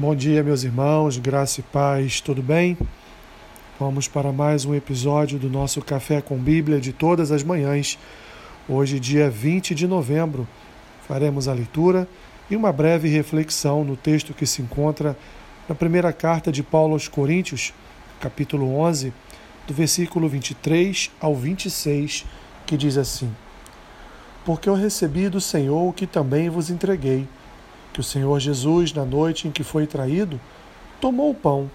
Bom dia, meus irmãos, graça e paz, tudo bem? Vamos para mais um episódio do nosso Café com Bíblia de todas as manhãs. Hoje, dia 20 de novembro, faremos a leitura e uma breve reflexão no texto que se encontra na primeira carta de Paulo aos Coríntios, capítulo 11, do versículo 23 ao 26, que diz assim: Porque eu recebi do Senhor o que também vos entreguei que o Senhor Jesus, na noite em que foi traído, tomou o pão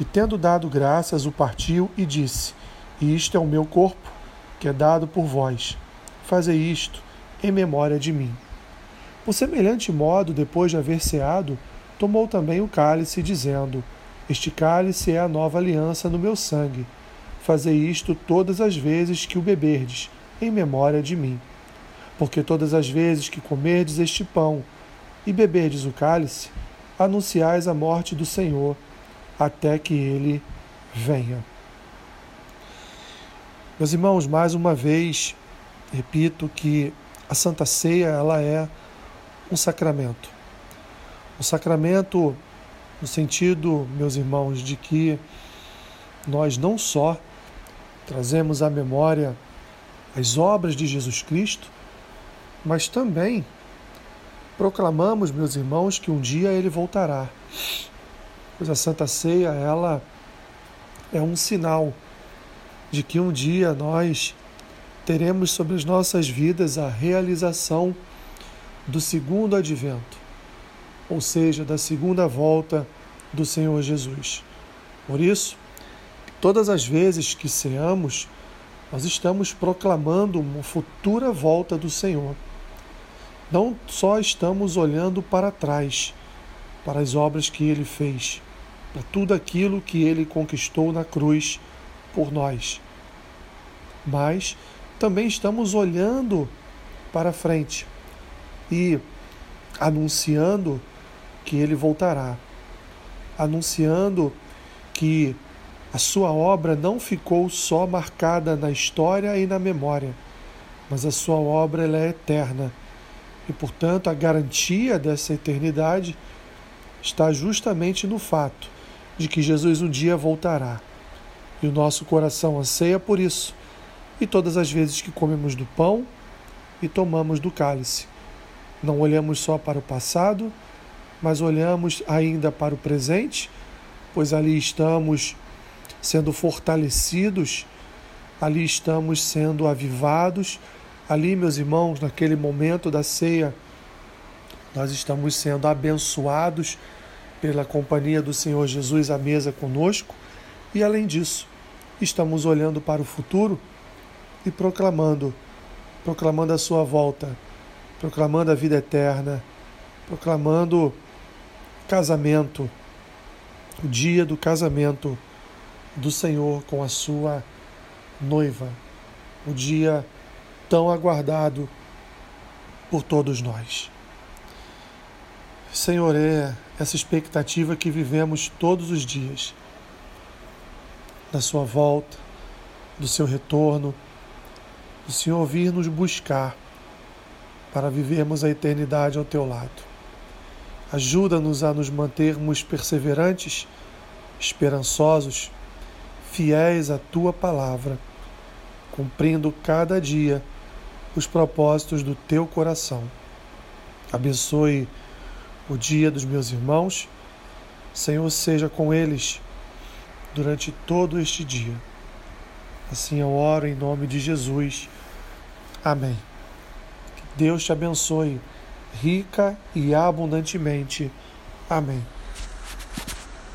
e, tendo dado graças, o partiu e disse: Isto é o meu corpo, que é dado por vós. Fazei isto em memória de mim. Por semelhante modo, depois de haver ceado, tomou também o cálice, dizendo: Este cálice é a nova aliança no meu sangue. Fazei isto todas as vezes que o beberdes, em memória de mim. Porque todas as vezes que comerdes este pão e beberdes o cálice, anunciais a morte do Senhor até que ele venha. Meus irmãos, mais uma vez, repito que a Santa Ceia ela é um sacramento. Um sacramento no sentido, meus irmãos, de que nós não só trazemos à memória as obras de Jesus Cristo, mas também proclamamos, meus irmãos, que um dia ele voltará. Pois a Santa Ceia, ela é um sinal de que um dia nós teremos sobre as nossas vidas a realização do segundo advento, ou seja, da segunda volta do Senhor Jesus. Por isso, todas as vezes que ceamos, nós estamos proclamando uma futura volta do Senhor. Não só estamos olhando para trás, para as obras que ele fez, para tudo aquilo que ele conquistou na cruz por nós, mas também estamos olhando para frente e anunciando que ele voltará, anunciando que a sua obra não ficou só marcada na história e na memória, mas a sua obra é eterna e, portanto, a garantia dessa eternidade está justamente no fato de que Jesus um dia voltará. E o nosso coração anseia por isso. E todas as vezes que comemos do pão e tomamos do cálice, não olhamos só para o passado, mas olhamos ainda para o presente, pois ali estamos sendo fortalecidos, ali estamos sendo avivados Ali, meus irmãos, naquele momento da ceia, nós estamos sendo abençoados pela companhia do Senhor Jesus à mesa conosco. E, além disso, estamos olhando para o futuro e proclamando, proclamando a sua volta, proclamando a vida eterna, proclamando casamento, o dia do casamento do Senhor com a sua noiva, o dia tão aguardado por todos nós. Senhor, é essa expectativa que vivemos todos os dias, da Sua volta, do Seu retorno, do Senhor vir nos buscar para vivermos a eternidade ao Teu lado. Ajuda-nos a nos mantermos perseverantes, esperançosos, fiéis à Tua palavra, cumprindo cada dia os propósitos do teu coração. Abençoe o dia dos meus irmãos. Senhor, seja com eles durante todo este dia. Assim eu oro em nome de Jesus. Amém. Que Deus te abençoe rica e abundantemente. Amém.